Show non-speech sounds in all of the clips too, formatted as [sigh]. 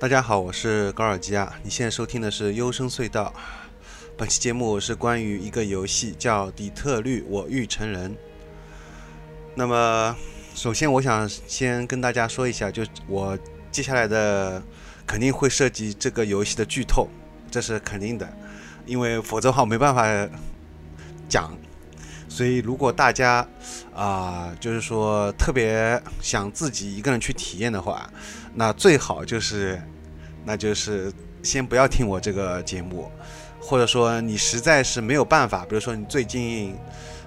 大家好，我是高尔基啊。你现在收听的是幽深隧道。本期节目是关于一个游戏，叫《底特律：我欲成人》。那么，首先我想先跟大家说一下，就我接下来的肯定会涉及这个游戏的剧透，这是肯定的，因为否则的话我没办法讲。所以，如果大家啊，就是说特别想自己一个人去体验的话，那最好就是，那就是先不要听我这个节目，或者说你实在是没有办法，比如说你最近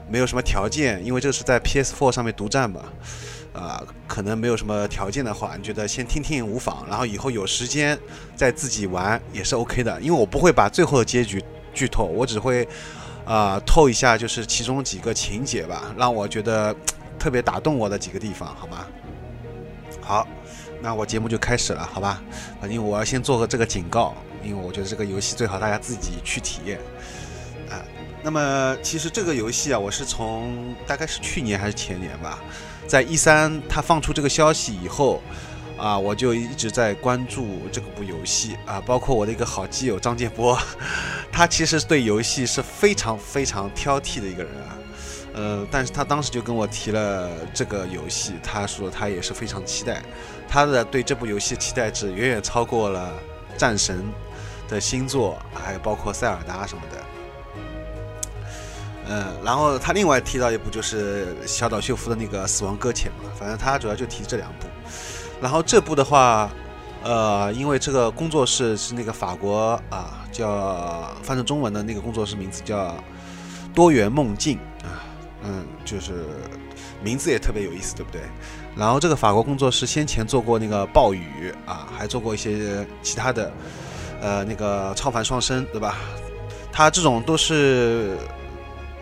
没有什么条件，因为这是在 PS4 上面独占嘛，啊，可能没有什么条件的话，你觉得先听听无妨，然后以后有时间再自己玩也是 OK 的，因为我不会把最后的结局剧透，我只会。啊，透一下就是其中几个情节吧，让我觉得 [tsk] 特别打动我的几个地方，好吗？好，那我节目就开始了，好吧？反正我要先做个这个警告，因为我觉得这个游戏最好大家自己去体验啊。那么其实这个游戏啊，我是从大概是去年还是前年吧，在一三他放出这个消息以后。啊，我就一直在关注这部游戏啊，包括我的一个好基友张建波，[laughs] 他其实对游戏是非常非常挑剔的一个人啊，呃，但是他当时就跟我提了这个游戏，他说他也是非常期待，他的对这部游戏期待值远远超过了战神的星座，还有包括塞尔达什么的，嗯，然后他另外提到一部就是小岛秀夫的那个死亡搁浅嘛，反正他主要就提这两部。然后这部的话，呃，因为这个工作室是那个法国啊，叫翻成中文的那个工作室名字叫多元梦境啊，嗯，就是名字也特别有意思，对不对？然后这个法国工作室先前做过那个暴雨啊，还做过一些其他的，呃，那个超凡双生，对吧？它这种都是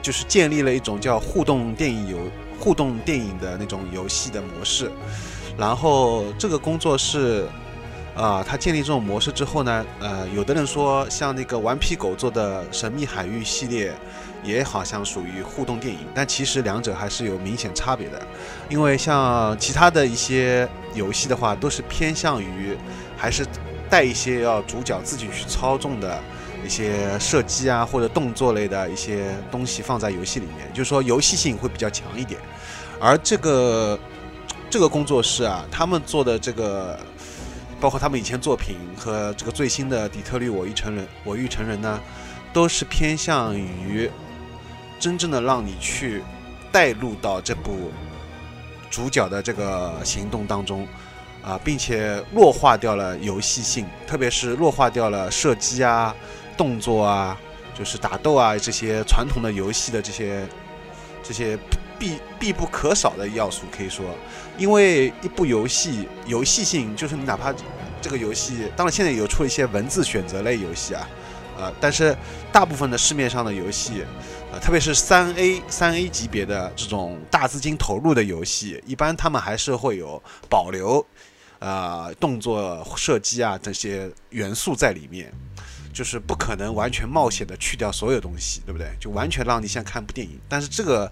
就是建立了一种叫互动电影游互动电影的那种游戏的模式。然后这个工作室，啊，他建立这种模式之后呢，呃，有的人说像那个顽皮狗做的《神秘海域》系列，也好像属于互动电影，但其实两者还是有明显差别的。因为像其他的一些游戏的话，都是偏向于还是带一些要主角自己去操纵的一些射击啊或者动作类的一些东西放在游戏里面，就是说游戏性会比较强一点。而这个。这个工作室啊，他们做的这个，包括他们以前作品和这个最新的《底特律：我欲成人》，我欲成人呢，都是偏向于真正的让你去带入到这部主角的这个行动当中啊，并且弱化掉了游戏性，特别是弱化掉了射击啊、动作啊、就是打斗啊这些传统的游戏的这些这些。必必不可少的要素，可以说，因为一部游戏游戏性，就是你哪怕这个游戏，当然现在有出一些文字选择类游戏啊，呃，但是大部分的市面上的游戏，呃，特别是三 A 三 A 级别的这种大资金投入的游戏，一般他们还是会有保留，呃，动作射击啊这些元素在里面，就是不可能完全冒险的去掉所有东西，对不对？就完全让你像看部电影，但是这个。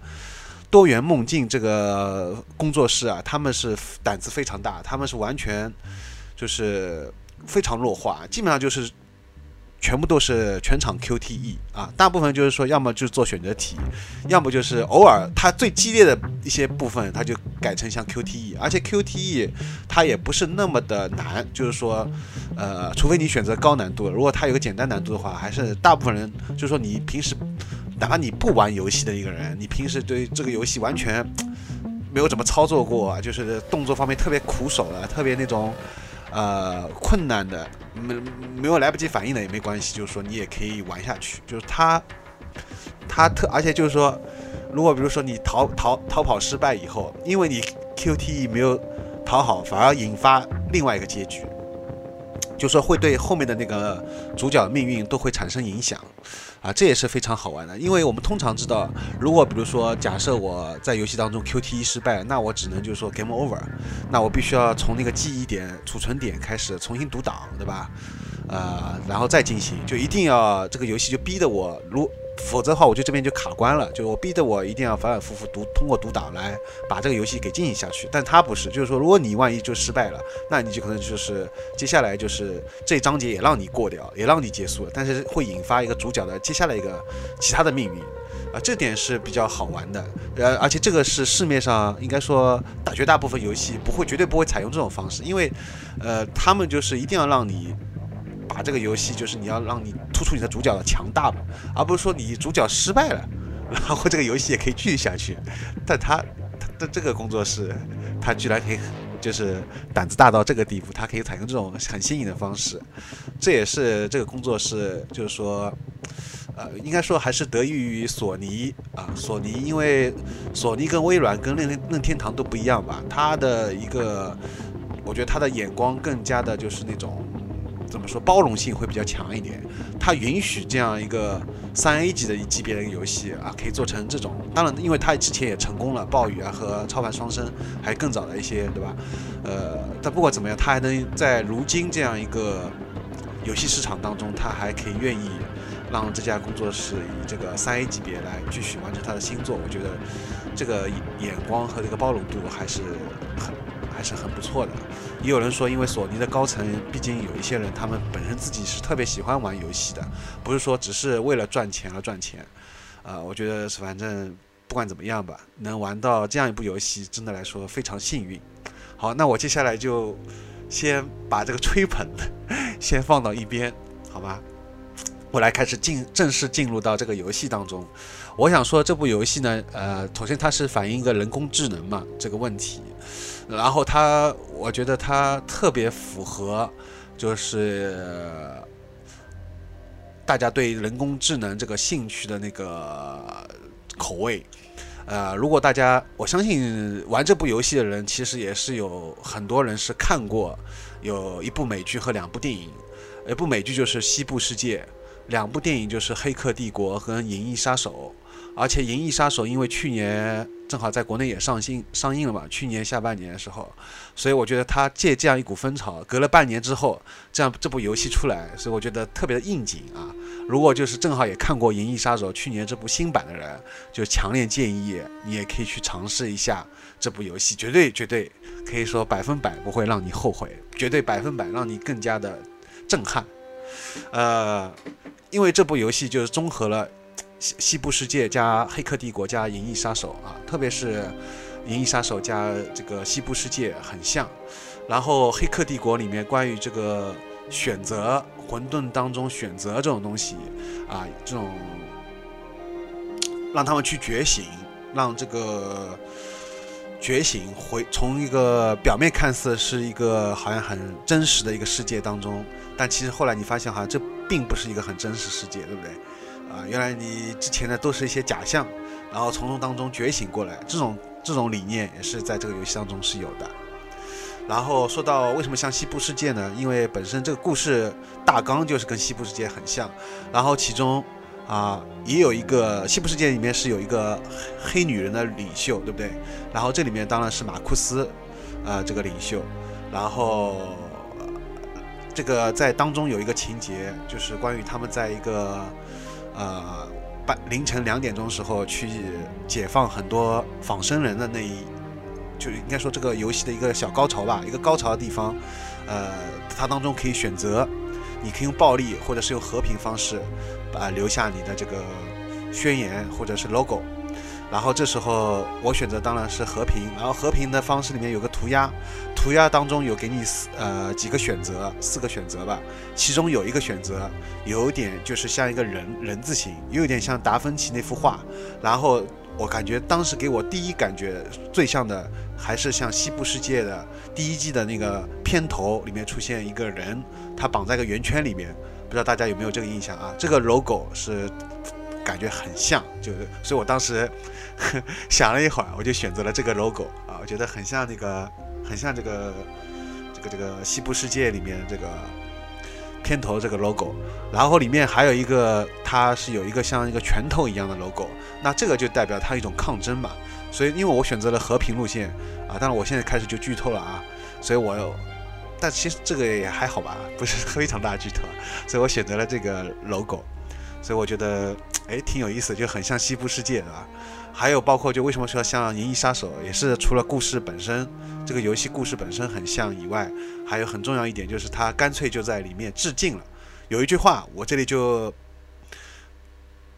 多元梦境这个工作室啊，他们是胆子非常大，他们是完全就是非常弱化，基本上就是全部都是全场 QTE 啊，大部分就是说要么就是做选择题，要么就是偶尔它最激烈的一些部分，它就改成像 QTE，而且 QTE 它也不是那么的难，就是说呃，除非你选择高难度，如果它有个简单难度的话，还是大部分人就是说你平时。哪怕你不玩游戏的一个人，你平时对这个游戏完全没有怎么操作过，就是动作方面特别苦手的，特别那种呃困难的，没没有来不及反应的也没关系，就是说你也可以玩下去。就是他他特，而且就是说，如果比如说你逃逃逃跑失败以后，因为你 QTE 没有逃好，反而引发另外一个结局，就说会对后面的那个主角命运都会产生影响，啊，这也是非常好玩的。因为我们通常知道，如果比如说假设我在游戏当中 QTE 失败，那我只能就是说 Game Over，那我必须要从那个记忆点、储存点开始重新读档，对吧？呃，然后再进行，就一定要这个游戏就逼得我如。否则的话，我就这边就卡关了，就我逼得我一定要反反复复读，通过读档来把这个游戏给进行下去。但他不是，就是说，如果你万一就失败了，那你就可能就是接下来就是这一章节也让你过掉，也让你结束了，但是会引发一个主角的接下来一个其他的命运啊，这点是比较好玩的。呃，而且这个是市面上应该说大绝大部分游戏不会，绝对不会采用这种方式，因为呃，他们就是一定要让你。把这个游戏就是你要让你突出你的主角的强大嘛，而不是说你主角失败了，然后这个游戏也可以继续下去。[laughs] 但他他的这个工作室，他居然可以就是胆子大到这个地步，他可以采用这种很新颖的方式。这也是这个工作室就是说，呃，应该说还是得益于索尼啊，索尼因为索尼跟微软跟任任天堂都不一样吧，他的一个我觉得他的眼光更加的就是那种。怎么说包容性会比较强一点？它允许这样一个三 A 级的一级别的一个游戏啊，可以做成这种。当然，因为它之前也成功了，暴雨啊和超凡双生，还更早的一些，对吧？呃，但不管怎么样，它还能在如今这样一个游戏市场当中，它还可以愿意让这家工作室以这个三 A 级别来继续完成它的新作。我觉得这个眼光和这个包容度还是很。还是很不错的，也有人说，因为索尼的高层，毕竟有一些人，他们本身自己是特别喜欢玩游戏的，不是说只是为了赚钱而赚钱。啊，我觉得是，反正不管怎么样吧，能玩到这样一部游戏，真的来说非常幸运。好，那我接下来就先把这个吹捧先放到一边，好吧？我来开始进正式进入到这个游戏当中。我想说，这部游戏呢，呃，首先它是反映一个人工智能嘛这个问题。然后它，我觉得它特别符合，就是大家对人工智能这个兴趣的那个口味。呃，如果大家，我相信玩这部游戏的人，其实也是有很多人是看过有一部美剧和两部电影。一部美剧就是《西部世界》，两部电影就是《黑客帝国》和《银翼杀手》。而且《银翼杀手》因为去年正好在国内也上新上映了嘛，去年下半年的时候，所以我觉得他借这样一股风潮，隔了半年之后，这样这部游戏出来，所以我觉得特别的应景啊。如果就是正好也看过《银翼杀手》去年这部新版的人，就强烈建议你也可以去尝试一下这部游戏，绝对绝对可以说百分百不会让你后悔，绝对百分百让你更加的震撼。呃，因为这部游戏就是综合了。西西部世界加黑客帝国加银翼杀手啊，特别是银翼杀手加这个西部世界很像。然后黑客帝国里面关于这个选择混沌当中选择这种东西啊，这种让他们去觉醒，让这个觉醒回从一个表面看似是一个好像很真实的一个世界当中，但其实后来你发现好像这并不是一个很真实世界，对不对？啊，原来你之前的都是一些假象，然后从中当中觉醒过来，这种这种理念也是在这个游戏当中是有的。然后说到为什么像西部世界呢？因为本身这个故事大纲就是跟西部世界很像，然后其中啊也有一个西部世界里面是有一个黑女人的领袖，对不对？然后这里面当然是马库斯啊这个领袖，然后这个在当中有一个情节，就是关于他们在一个。呃，半凌晨两点钟时候去解放很多仿生人的那一，就应该说这个游戏的一个小高潮吧，一个高潮的地方。呃，它当中可以选择，你可以用暴力或者是用和平方式，把留下你的这个宣言或者是 logo。然后这时候我选择当然是和平，然后和平的方式里面有个涂鸦，涂鸦当中有给你四呃几个选择，四个选择吧，其中有一个选择有点就是像一个人人字形，又有点像达芬奇那幅画，然后我感觉当时给我第一感觉最像的还是像西部世界的第一季的那个片头里面出现一个人，他绑在个圆圈里面，不知道大家有没有这个印象啊？这个 logo 是。感觉很像，就是，所以我当时 [laughs] 想了一会儿，我就选择了这个 logo 啊，我觉得很像那个，很像这个，这个这个西部世界里面这个片头这个 logo，然后里面还有一个，它是有一个像一个拳头一样的 logo，那这个就代表它一种抗争嘛。所以因为我选择了和平路线啊，当然我现在开始就剧透了啊，所以我，但其实这个也还好吧，不是非常大剧透，所以我选择了这个 logo，所以我觉得哎挺有意思，就很像西部世界，对吧？还有包括就为什么说像《银翼杀手》，也是除了故事本身，这个游戏故事本身很像以外，还有很重要一点就是它干脆就在里面致敬了。有一句话我这里就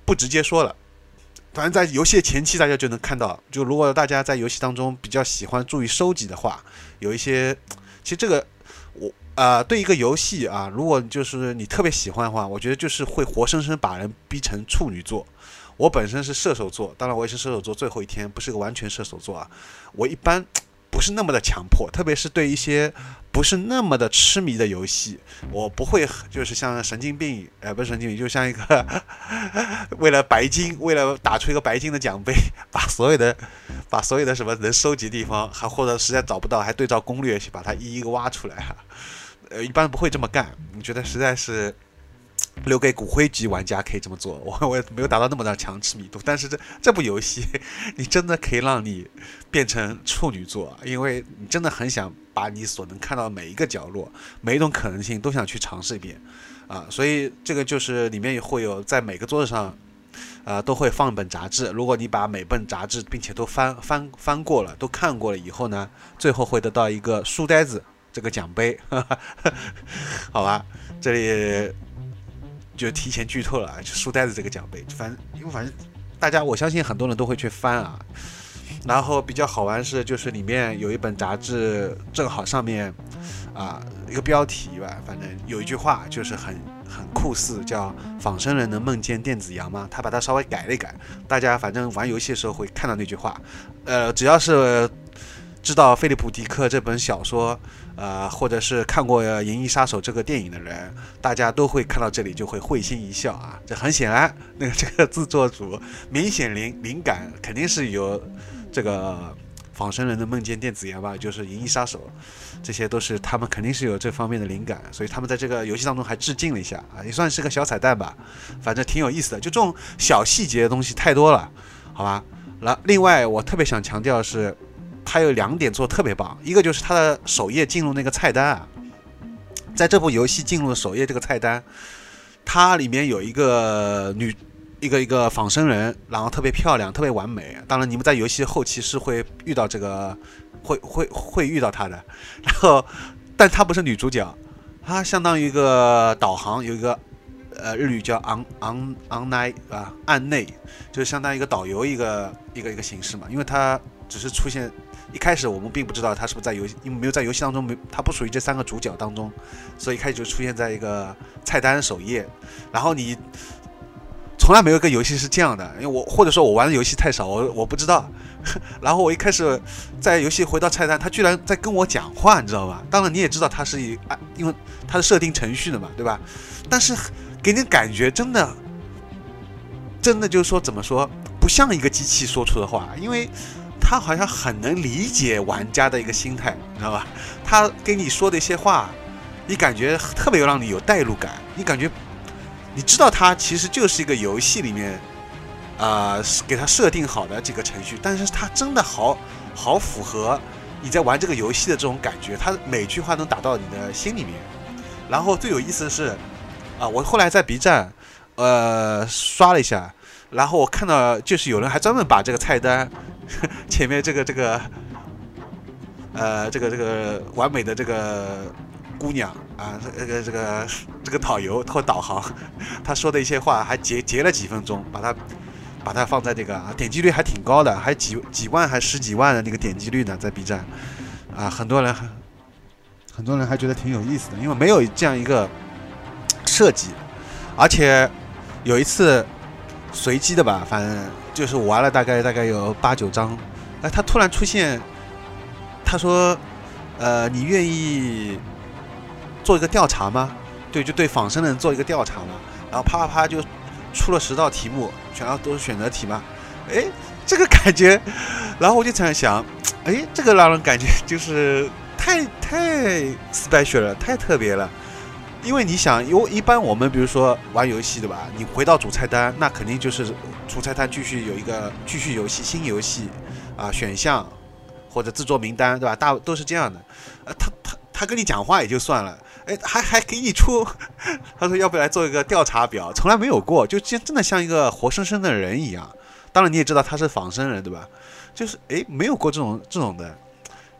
不直接说了，反正在游戏的前期大家就能看到，就如果大家在游戏当中比较喜欢注意收集的话，有一些其实这个我啊对一个游戏啊，如果就是你特别喜欢的话，我觉得就是会活生生把人逼成处女座。我本身是射手座，当然我也是射手座最后一天，不是个完全射手座啊。我一般不是那么的强迫，特别是对一些不是那么的痴迷的游戏，我不会就是像神经病，呃，不是神经病，就像一个 [laughs] 为了白金，为了打出一个白金的奖杯，[laughs] 把所有的把所有的什么能收集地方，还或者实在找不到，还对照攻略去把它一一个挖出来哈。呃，一般不会这么干。你觉得实在是？留给骨灰级玩家可以这么做，[laughs] 我我也没有达到那么大强痴迷度，但是这这部游戏，你真的可以让你变成处女座，因为你真的很想把你所能看到的每一个角落、每一种可能性都想去尝试一遍，啊，所以这个就是里面也会有在每个桌子上，呃，都会放一本杂志。如果你把每本杂志并且都翻翻翻过了，都看过了以后呢，最后会得到一个书呆子这个奖杯，[laughs] 好吧，这里。就提前剧透了啊！就书呆子这个奖杯，反正因为反正大家我相信很多人都会去翻啊。然后比较好玩是，就是里面有一本杂志，正好上面啊一个标题吧，反正有一句话就是很很酷似，叫“仿生人能梦见电子羊吗？”他把它稍微改了一改，大家反正玩游戏的时候会看到那句话。呃，只要是知道菲利普迪克这本小说。呃，或者是看过《银翼杀手》这个电影的人，大家都会看到这里就会会心一笑啊。这很显然，那个这个制作组明显灵灵感肯定是有这个仿生人的梦见电子烟吧，就是《银翼杀手》，这些都是他们肯定是有这方面的灵感，所以他们在这个游戏当中还致敬了一下啊，也算是个小彩蛋吧。反正挺有意思的，就这种小细节的东西太多了，好吧？那另外我特别想强调的是。它有两点做特别棒，一个就是它的首页进入那个菜单啊，在这部游戏进入首页这个菜单，它里面有一个女一个一个仿生人，然后特别漂亮，特别完美。当然，你们在游戏后期是会遇到这个，会会会遇到她的。然后，但她不是女主角，她相当于一个导航，有一个呃日语叫 on on on night 啊，案内，就是相当于一个导游一个一个一个形式嘛，因为它只是出现。一开始我们并不知道他是不是在游戏，因为没有在游戏当中没，他不属于这三个主角当中，所以一开始就出现在一个菜单首页。然后你从来没有一个游戏是这样的，因为我或者说我玩的游戏太少，我我不知道。[laughs] 然后我一开始在游戏回到菜单，他居然在跟我讲话，你知道吧？当然你也知道他是一啊，因为他是设定程序的嘛，对吧？但是给你感觉真的，真的就是说怎么说，不像一个机器说出的话，因为。他好像很能理解玩家的一个心态，你知道吧？他跟你说的一些话，你感觉特别让你有代入感。你感觉，你知道他其实就是一个游戏里面，啊，给他设定好的几个程序，但是他真的好好符合你在玩这个游戏的这种感觉。他每句话能打到你的心里面。然后最有意思的是，啊，我后来在 B 站，呃，刷了一下，然后我看到就是有人还专门把这个菜单。[laughs] 前面这个这个，呃，这个这个完美的这个姑娘啊，这个这个这个导游或导航，[laughs] 他说的一些话还截截了几分钟，把它把它放在这个啊点击率还挺高的，还几几万还十几万的那个点击率呢，在 B 站啊，很多人很多人还觉得挺有意思的，因为没有这样一个设计，而且有一次随机的吧，反正。就是我玩了大概大概有八九章，哎，他突然出现，他说：“呃，你愿意做一个调查吗？对，就对仿生人做一个调查嘛。然后啪啪啪就出了十道题目，全都是选择题嘛。哎，这个感觉，然后我就在想，哎，这个让人感觉就是太太 special 了，太特别了。因为你想，有一般我们比如说玩游戏对吧？你回到主菜单，那肯定就是主菜单继续有一个继续游戏新游戏啊选项或者制作名单对吧？大都是这样的。呃，他他他跟你讲话也就算了，哎，还还给你出，[laughs] 他说要不要来做一个调查表？从来没有过，就真真的像一个活生生的人一样。当然你也知道他是仿生人对吧？就是哎没有过这种这种的。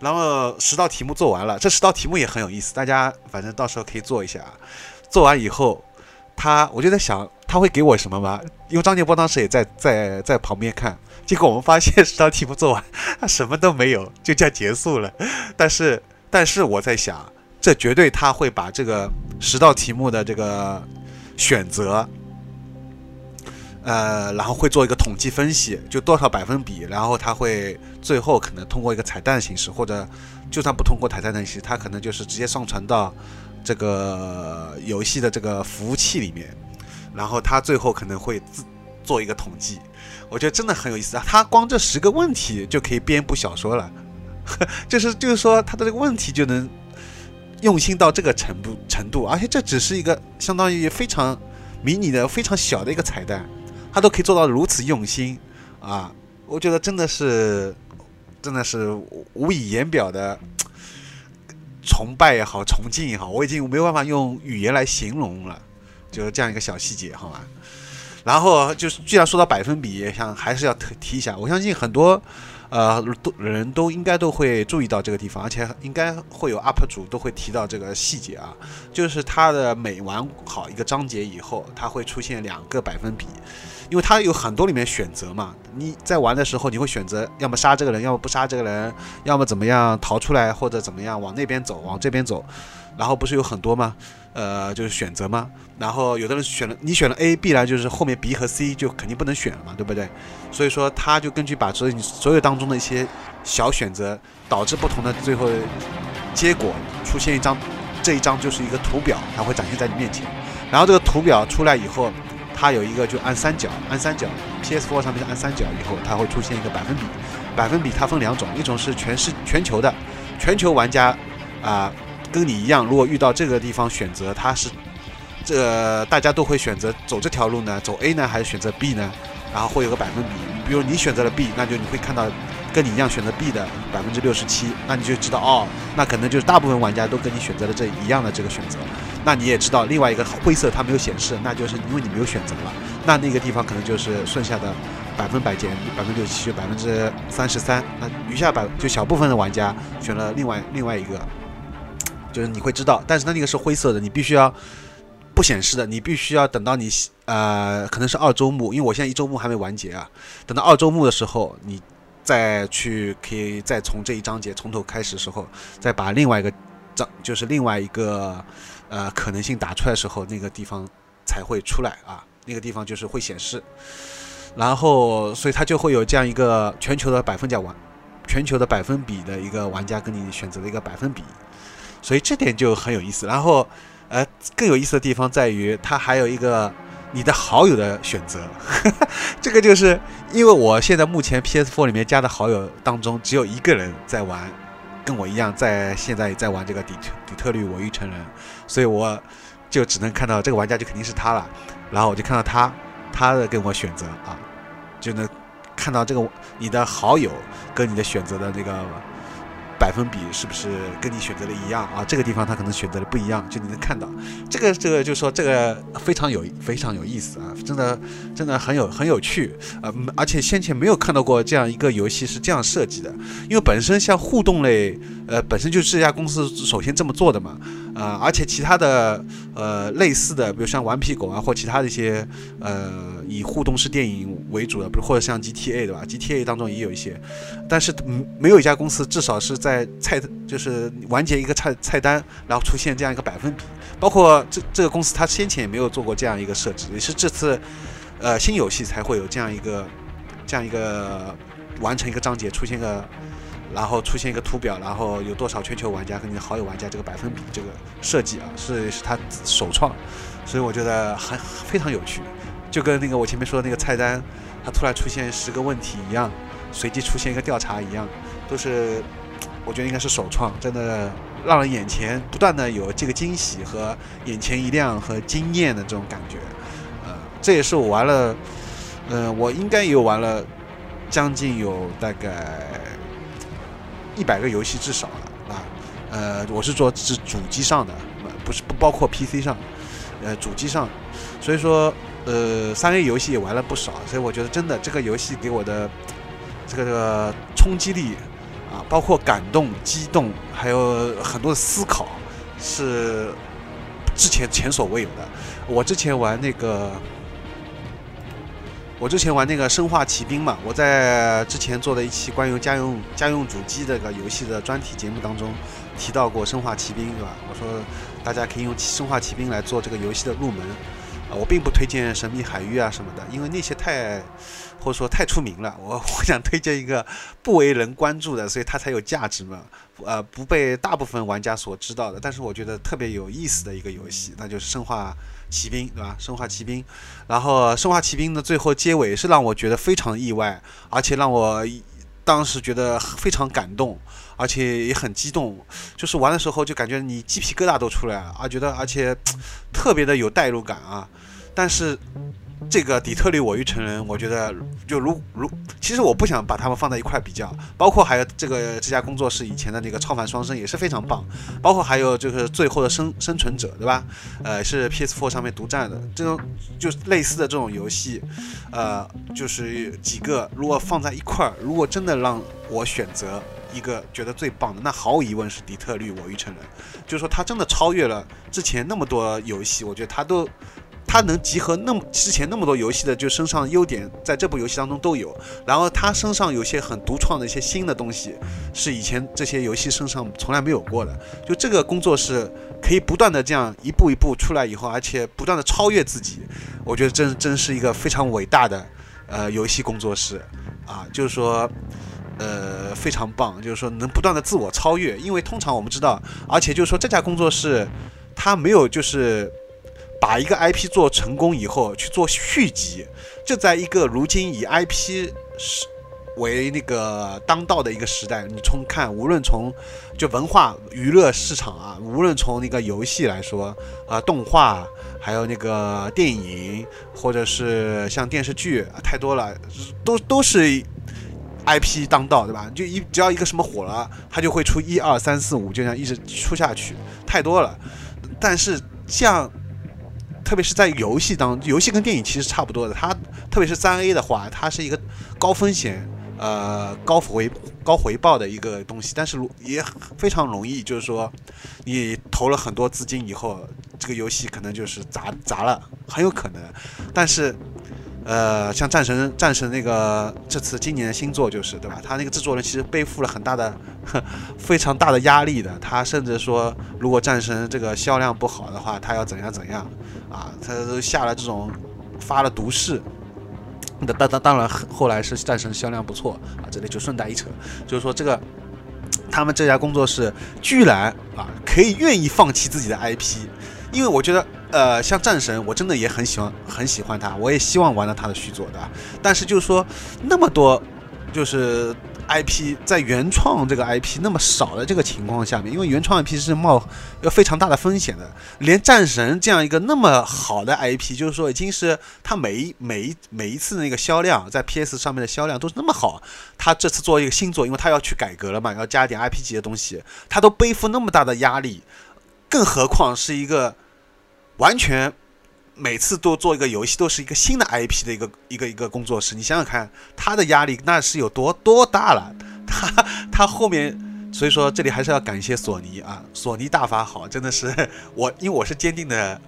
然后十道题目做完了，这十道题目也很有意思，大家反正到时候可以做一下啊。做完以后，他我就在想他会给我什么吗？因为张建波当时也在在在旁边看，结果我们发现十道题目做完，他什么都没有，就这样结束了。但是但是我在想，这绝对他会把这个十道题目的这个选择。呃，然后会做一个统计分析，就多少百分比，然后他会最后可能通过一个彩蛋形式，或者就算不通过彩蛋形式，他可能就是直接上传到这个游戏的这个服务器里面，然后他最后可能会自做一个统计。我觉得真的很有意思啊！他光这十个问题就可以编一部小说了，[laughs] 就是就是说他的这个问题就能用心到这个程度程度，而且这只是一个相当于非常迷你的、非常小的一个彩蛋。他都可以做到如此用心啊！我觉得真的是，真的是无以言表的崇拜也好，崇敬也好，我已经没有办法用语言来形容了。就是这样一个小细节，好吧？然后就是，既然说到百分比，想还是要提提一下。我相信很多。呃，都人都应该都会注意到这个地方，而且应该会有 UP 主都会提到这个细节啊，就是它的每玩好一个章节以后，它会出现两个百分比，因为它有很多里面选择嘛，你在玩的时候你会选择要么杀这个人，要么不杀这个人，要么怎么样逃出来或者怎么样往那边走，往这边走，然后不是有很多吗？呃，就是选择嘛，然后有的人选了，你选了 A，必然就是后面 B 和 C 就肯定不能选了嘛，对不对？所以说他就根据把所有你所有当中的一些小选择，导致不同的最后结果出现一张，这一张就是一个图表，它会展现在你面前。然后这个图表出来以后，它有一个就按三角，按三角，PS4 上面是按三角以后，它会出现一个百分比，百分比它分两种，一种是全是全球的，全球玩家啊。跟你一样，如果遇到这个地方选择，它是这大家都会选择走这条路呢，走 A 呢，还是选择 B 呢？然后会有个百分比，比如你选择了 B，那就你会看到跟你一样选择 B 的百分之六十七，那你就知道哦，那可能就是大部分玩家都跟你选择了这一样的这个选择。那你也知道另外一个灰色它没有显示，那就是因为你没有选择了，那那个地方可能就是剩下的百分百减百分之六十七，百分之三十三。那余下百就小部分的玩家选了另外另外一个。就是你会知道，但是它那个是灰色的，你必须要不显示的，你必须要等到你呃，可能是二周目，因为我现在一周目还没完结啊。等到二周目的时候，你再去可以再从这一章节从头开始的时候，再把另外一个章，就是另外一个呃可能性打出来的时候，那个地方才会出来啊，那个地方就是会显示。然后，所以它就会有这样一个全球的百分奖玩，全球的百分比的一个玩家跟你选择的一个百分比。所以这点就很有意思，然后，呃，更有意思的地方在于它还有一个你的好友的选择，[laughs] 这个就是因为我现在目前 PS4 里面加的好友当中只有一个人在玩，跟我一样在现在在玩这个底特底特律我欲成人，所以我就只能看到这个玩家就肯定是他了，然后我就看到他他的跟我选择啊，就能看到这个你的好友跟你的选择的那个。百分比是不是跟你选择的一样啊？这个地方他可能选择的不一样，就你能看到，这个这个就说这个非常有非常有意思啊，真的真的很有很有趣啊，而且先前没有看到过这样一个游戏是这样设计的，因为本身像互动类，呃，本身就是这家公司首先这么做的嘛，啊，而且其他的呃类似的，比如像顽皮狗啊或其他的一些呃以互动式电影为主的，比如或者像 GTA 对吧？GTA 当中也有一些，但是没有一家公司至少是在在菜就是完结一个菜菜单，然后出现这样一个百分比，包括这这个公司它先前也没有做过这样一个设置，也是这次，呃新游戏才会有这样一个这样一个完成一个章节出现个，然后出现一个图表，然后有多少全球玩家跟你的好友玩家这个百分比这个设计啊，是是他首创，所以我觉得很非常有趣，就跟那个我前面说的那个菜单，它突然出现十个问题一样，随机出现一个调查一样，都是。我觉得应该是首创，真的让人眼前不断的有这个惊喜和眼前一亮和惊艳的这种感觉。呃，这也是我玩了，呃，我应该有玩了将近有大概一百个游戏至少了啊。呃，我是说是主机上的，不是不包括 PC 上，呃，主机上。所以说，呃，三 A 游戏也玩了不少，所以我觉得真的这个游戏给我的这个这个冲击力啊，包括感动、激动，还有很多的思考，是之前前所未有的。我之前玩那个，我之前玩那个《生化奇兵》嘛，我在之前做的一期关于家用家用主机这个游戏的专题节目当中提到过《生化奇兵》，对吧？我说大家可以用《生化奇兵》来做这个游戏的入门。我并不推荐神秘海域啊什么的，因为那些太或者说太出名了。我 [laughs] 我想推荐一个不为人关注的，所以它才有价值嘛。呃，不被大部分玩家所知道的，但是我觉得特别有意思的一个游戏，那就是《生化奇兵》，对吧？《生化奇兵》，然后《生化奇兵》的最后结尾是让我觉得非常意外，而且让我当时觉得非常感动，而且也很激动。就是玩的时候就感觉你鸡皮疙瘩都出来了啊，觉得而且特别的有代入感啊。但是，这个底特律我欲成人，我觉得就如如，其实我不想把他们放在一块比较，包括还有这个这家工作室以前的那个超凡双生也是非常棒，包括还有就是最后的生生存者，对吧？呃，是 PS4 上面独占的这种，就是类似的这种游戏，呃，就是几个如果放在一块，如果真的让我选择一个觉得最棒的，那毫无疑问是底特律我欲成人，就是说它真的超越了之前那么多游戏，我觉得它都。它能集合那么之前那么多游戏的就身上优点，在这部游戏当中都有。然后它身上有些很独创的一些新的东西，是以前这些游戏身上从来没有过的。就这个工作室可以不断的这样一步一步出来以后，而且不断的超越自己，我觉得真真是一个非常伟大的呃游戏工作室啊，就是说呃非常棒，就是说能不断的自我超越。因为通常我们知道，而且就是说这家工作室它没有就是。把一个 IP 做成功以后去做续集，就在一个如今以 IP 是为那个当道的一个时代，你从看，无论从就文化娱乐市场啊，无论从那个游戏来说啊，动画，还有那个电影，或者是像电视剧，太多了，都都是 IP 当道，对吧？就一只要一个什么火了，它就会出一二三四五，就这样一直出下去，太多了。但是像特别是在游戏当，游戏跟电影其实差不多的。它特别是三 A 的话，它是一个高风险、呃高回高回报的一个东西，但是也非常容易，就是说你投了很多资金以后，这个游戏可能就是砸砸了，很有可能。但是。呃，像战神，战神那个这次今年的新作就是对吧？他那个制作人其实背负了很大的、非常大的压力的。他甚至说，如果战神这个销量不好的话，他要怎样怎样啊？他都下了这种发了毒誓。那当当当然，后来是战神销量不错啊。这里就顺带一扯，就是说这个他们这家工作室居然啊可以愿意放弃自己的 IP，因为我觉得。呃，像战神，我真的也很喜欢，很喜欢他，我也希望玩到他的续作的。但是就是说，那么多，就是 IP 在原创这个 IP 那么少的这个情况下面，因为原创 IP 是冒要非常大的风险的。连战神这样一个那么好的 IP，就是说已经是他每一每一每一次那个销量在 PS 上面的销量都是那么好，他这次做一个新作，因为他要去改革了嘛，要加点 IP 级的东西，他都背负那么大的压力，更何况是一个。完全每次都做一个游戏，都是一个新的 IP 的一个一个一个工作室。你想想看，他的压力那是有多多大了？他 [laughs] 他后面，所以说这里还是要感谢索尼啊，索尼大法好，真的是我，因为我是坚定的。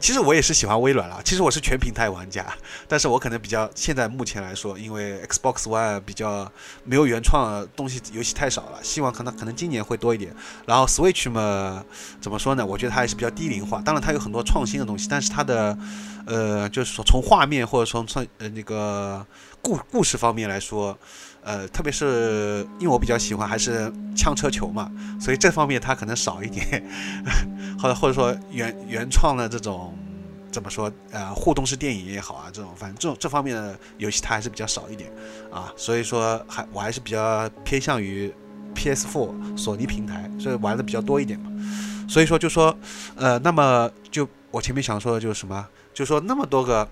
其实我也是喜欢微软了。其实我是全平台玩家，但是我可能比较现在目前来说，因为 Xbox One 比较没有原创东西，游戏太少了。希望可能可能今年会多一点。然后 Switch 嘛，怎么说呢？我觉得它还是比较低龄化。当然它有很多创新的东西，但是它的呃，就是说从画面或者从创呃那个故故事方面来说。呃，特别是因为我比较喜欢还是枪车球嘛，所以这方面它可能少一点，[laughs] 或者或者说原原创的这种怎么说呃互动式电影也好啊，这种反正这种这方面的游戏它还是比较少一点啊，所以说还我还是比较偏向于 PS4 索尼平台，所以玩的比较多一点嘛。所以说就说，呃，那么就我前面想说的就是什么，就说那么多个，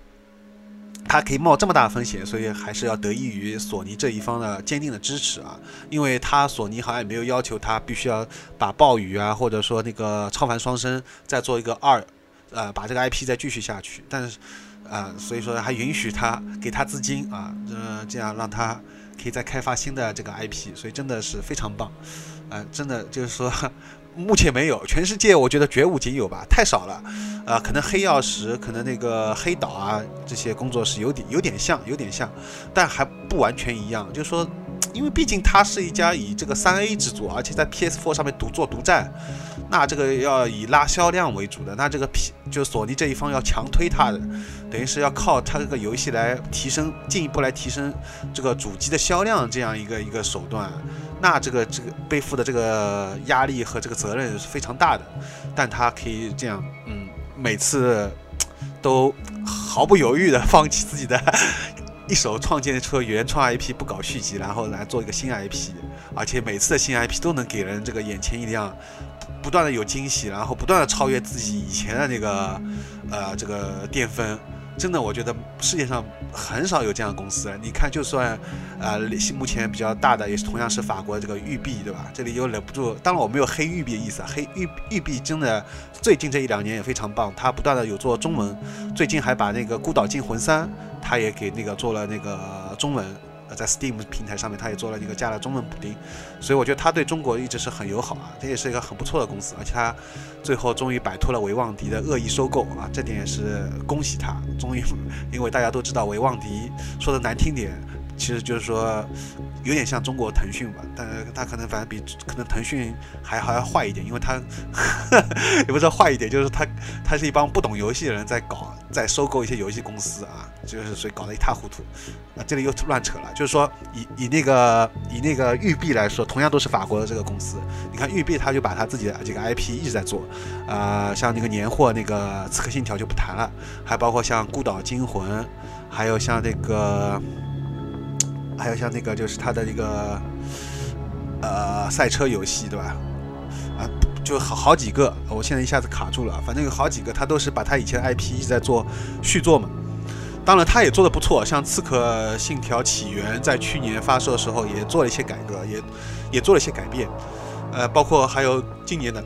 他可以冒这么大的风险，所以还是要得益于索尼这一方的坚定的支持啊。因为他索尼好像也没有要求他必须要把暴雨啊，或者说那个超凡双生再做一个二，呃，把这个 IP 再继续下去，但是。啊，所以说还允许他给他资金啊，呃，这样让他可以再开发新的这个 IP，所以真的是非常棒，呃，真的就是说目前没有，全世界我觉得绝无仅有吧，太少了，啊，可能黑曜石，可能那个黑岛啊这些工作室有点有点像，有点像，但还不完全一样，就是说。因为毕竟它是一家以这个三 A 制作，而且在 PS4 上面独做独占，那这个要以拉销量为主的，那这个 P 就索尼这一方要强推它的，等于是要靠它这个游戏来提升，进一步来提升这个主机的销量这样一个一个手段，那这个这个背负的这个压力和这个责任是非常大的，但他可以这样，嗯，每次都毫不犹豫的放弃自己的。一手创建出原创 IP，不搞续集，然后来做一个新 IP，而且每次的新 IP 都能给人这个眼前一亮，不断的有惊喜，然后不断的超越自己以前的那个呃这个巅峰。真的，我觉得世界上很少有这样的公司。你看，就算呃目前比较大的，也是同样是法国这个育碧，对吧？这里又忍不住，当然我没有黑育碧的意思啊，黑育育碧真的最近这一两年也非常棒，它不断的有做中文，最近还把那个《孤岛惊魂三》。它也给那个做了那个中文，在 Steam 平台上面，他也做了一个加了中文补丁，所以我觉得他对中国一直是很友好啊，这也是一个很不错的公司，而且他最后终于摆脱了维旺迪的恶意收购啊，这点也是恭喜他，终于，[laughs] 因为大家都知道维旺迪说的难听点。其实就是说，有点像中国腾讯吧，但它可能反正比可能腾讯还还要坏一点，因为它 [laughs] 也不知道坏一点，就是它它是一帮不懂游戏的人在搞，在收购一些游戏公司啊，就是所以搞得一塌糊涂。啊，这里又乱扯了，就是说以以那个以那个育碧来说，同样都是法国的这个公司，你看育碧他就把他自己的这个 IP 一直在做，啊，像那个年货那个刺客信条就不谈了，还包括像孤岛惊魂，还有像那个。还有像那个，就是他的那个，呃，赛车游戏，对吧？啊，就好好几个，我现在一下子卡住了。反正有好几个，他都是把他以前的 IP 一直在做续作嘛。当然，他也做的不错，像《刺客信条：起源》在去年发售的时候也做了一些改革，也也做了一些改变。呃，包括还有今年的，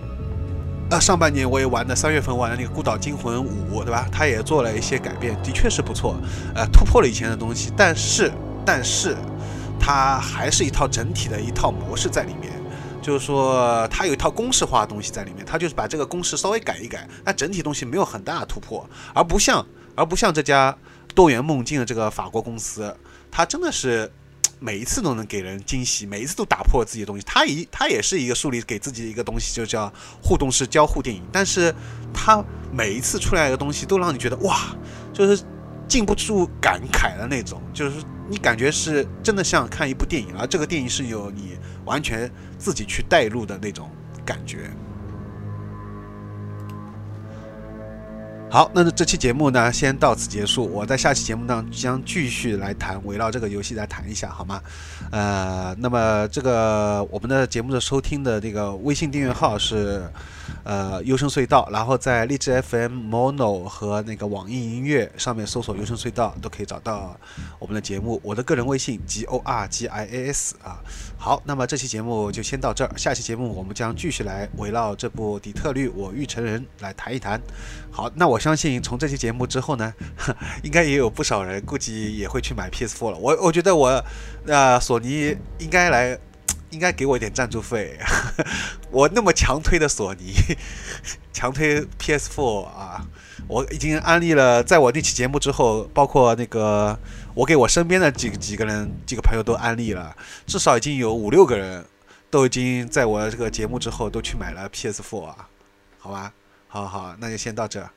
呃，上半年我也玩的，三月份玩的那个《孤岛惊魂五》，对吧？他也做了一些改变，的确是不错，呃，突破了以前的东西，但是。但是，它还是一套整体的一套模式在里面，就是说它有一套公式化的东西在里面，它就是把这个公式稍微改一改，那整体东西没有很大的突破，而不像而不像这家多元梦境的这个法国公司，它真的是每一次都能给人惊喜，每一次都打破自己的东西。它一它也是一个树立给自己的一个东西，就叫互动式交互电影，但是它每一次出来的东西都让你觉得哇，就是禁不住感慨的那种，就是。你感觉是真的像看一部电影，而这个电影是有你完全自己去带入的那种感觉。好，那这期节目呢，先到此结束。我在下期节目呢，将继续来谈，围绕这个游戏来谈一下，好吗？呃，那么这个我们的节目的收听的这个微信订阅号是。呃，优声隧道，然后在荔枝 FM、Mono 和那个网易音乐上面搜索“优声隧道”都可以找到我们的节目。我的个人微信 G O R G I A S 啊。好，那么这期节目就先到这儿，下期节目我们将继续来围绕这部《底特律：我欲成人》来谈一谈。好，那我相信从这期节目之后呢，[laughs] 应该也有不少人估计也会去买 PS4 了。我我觉得我呃索尼应该来。应该给我一点赞助费，[laughs] 我那么强推的索尼，[laughs] 强推 PS4 啊，我已经安利了，在我那期节目之后，包括那个我给我身边的几几个人、几个朋友都安利了，至少已经有五六个人都已经在我这个节目之后都去买了 PS4 啊，好吧，好好，那就先到这。